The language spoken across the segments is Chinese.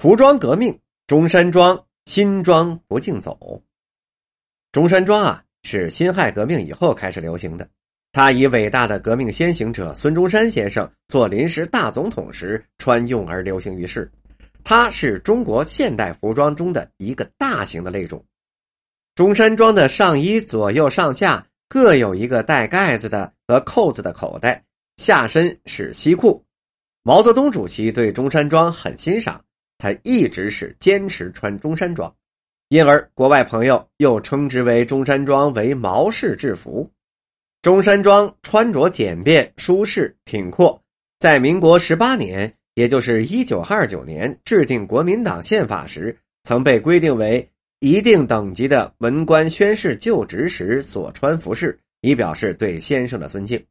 服装革命，中山装新装不竞走。中山装啊，是辛亥革命以后开始流行的。它以伟大的革命先行者孙中山先生做临时大总统时穿用而流行于世。它是中国现代服装中的一个大型的类种。中山装的上衣左右上下各有一个带盖子的和扣子的口袋，下身是西裤。毛泽东主席对中山装很欣赏。他一直是坚持穿中山装，因而国外朋友又称之为中山装为毛式制服。中山装穿着简便、舒适、挺阔，在民国十八年，也就是一九二九年制定国民党宪法时，曾被规定为一定等级的文官宣誓就职时所穿服饰，以表示对先生的尊敬。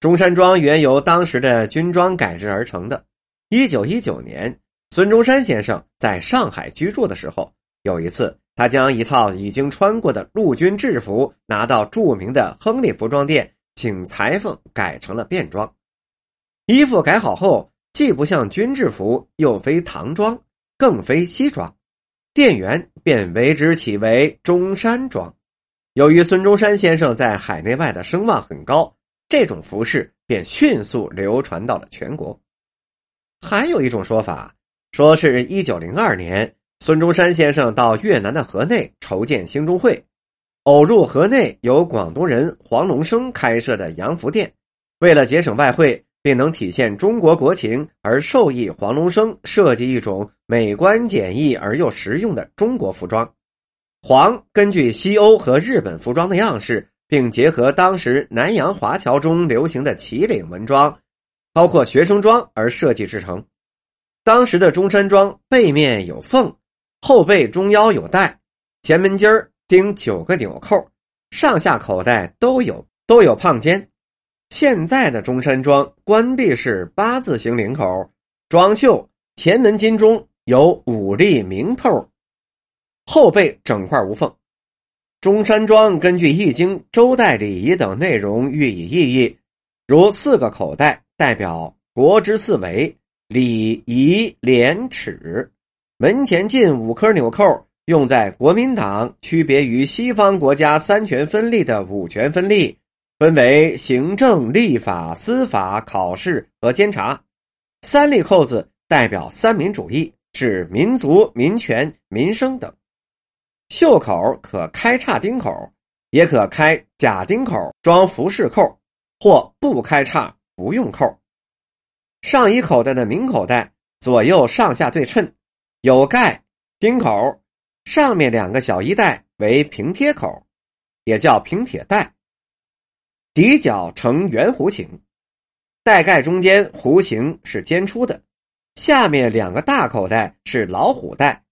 中山装原由当时的军装改制而成的。一九一九年。孙中山先生在上海居住的时候，有一次，他将一套已经穿过的陆军制服拿到著名的亨利服装店，请裁缝改成了便装。衣服改好后，既不像军制服，又非唐装，更非西装，店员便为之起为中山装。由于孙中山先生在海内外的声望很高，这种服饰便迅速流传到了全国。还有一种说法。说是一九零二年，孙中山先生到越南的河内筹建兴中会，偶入河内由广东人黄龙生开设的洋服店，为了节省外汇，并能体现中国国情，而授意黄龙生设计一种美观简易而又实用的中国服装。黄根据西欧和日本服装的样式，并结合当时南洋华侨中流行的旗领文装，包括学生装而设计制成。当时的中山装背面有缝，后背中腰有带，前门襟儿钉九个纽扣，上下口袋都有都有胖肩。现在的中山装关闭式八字形领口，装袖前门襟中有五粒明扣，后背整块无缝。中山装根据《易经》周代礼仪等内容予以意义，如四个口袋代表国之四维。礼仪廉耻，门前进五颗纽扣，用在国民党区别于西方国家三权分立的五权分立，分为行政、立法、司法、考试和监察。三粒扣子代表三民主义，是民族、民权、民生等。袖口可开叉钉口，也可开假钉口装服饰扣，或不开叉不用扣。上衣口袋的明口袋左右上下对称，有盖钉口，上面两个小衣袋为平贴口，也叫平铁带。底角呈圆弧形，带盖中间弧形是尖出的，下面两个大口袋是老虎袋，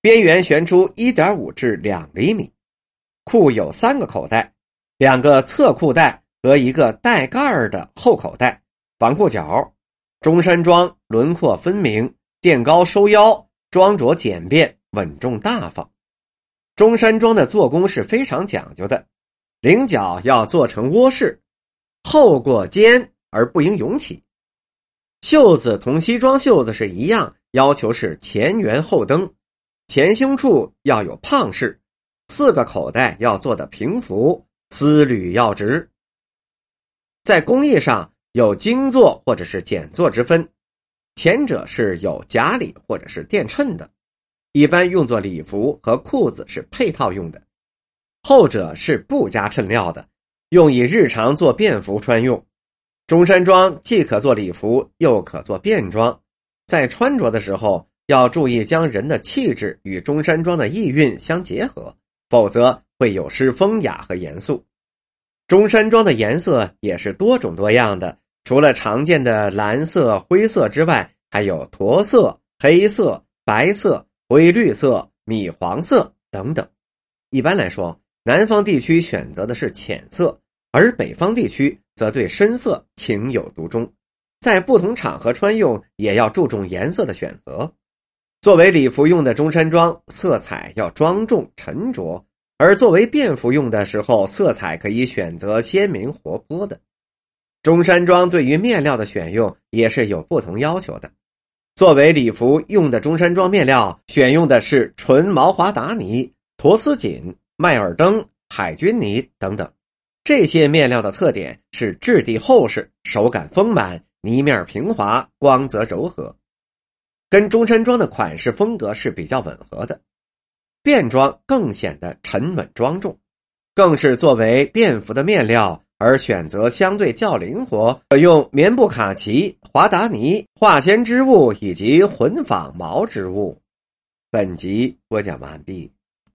边缘悬出一点五至两厘米。裤有三个口袋，两个侧裤带和一个带盖儿的后口袋，防裤脚。中山装轮廓分明，垫高收腰，装着简便稳重大方。中山装的做工是非常讲究的，领角要做成窝式，后过肩而不应涌起。袖子同西装袖子是一样，要求是前圆后登，前胸处要有胖式，四个口袋要做的平服，丝缕要直。在工艺上。有精做或者是简做之分，前者是有假里或者是垫衬的，一般用作礼服和裤子是配套用的；后者是不加衬料的，用以日常做便服穿用。中山装既可做礼服，又可做便装，在穿着的时候要注意将人的气质与中山装的意蕴相结合，否则会有失风雅和严肃。中山装的颜色也是多种多样的。除了常见的蓝色、灰色之外，还有驼色、黑色、白色、灰绿色、米黄色等等。一般来说，南方地区选择的是浅色，而北方地区则对深色情有独钟。在不同场合穿用，也要注重颜色的选择。作为礼服用的中山装，色彩要庄重沉着；而作为便服用的时候，色彩可以选择鲜明活泼的。中山装对于面料的选用也是有不同要求的。作为礼服用的中山装面料，选用的是纯毛华达呢、驼丝锦、麦尔登、海军呢等等。这些面料的特点是质地厚实、手感丰满、呢面平滑、光泽柔和，跟中山装的款式风格是比较吻合的。便装更显得沉稳庄重，更是作为便服的面料而选择相对较灵活，可用棉布、卡其、华达尼、化纤织物以及混纺毛织物。本集播讲完毕。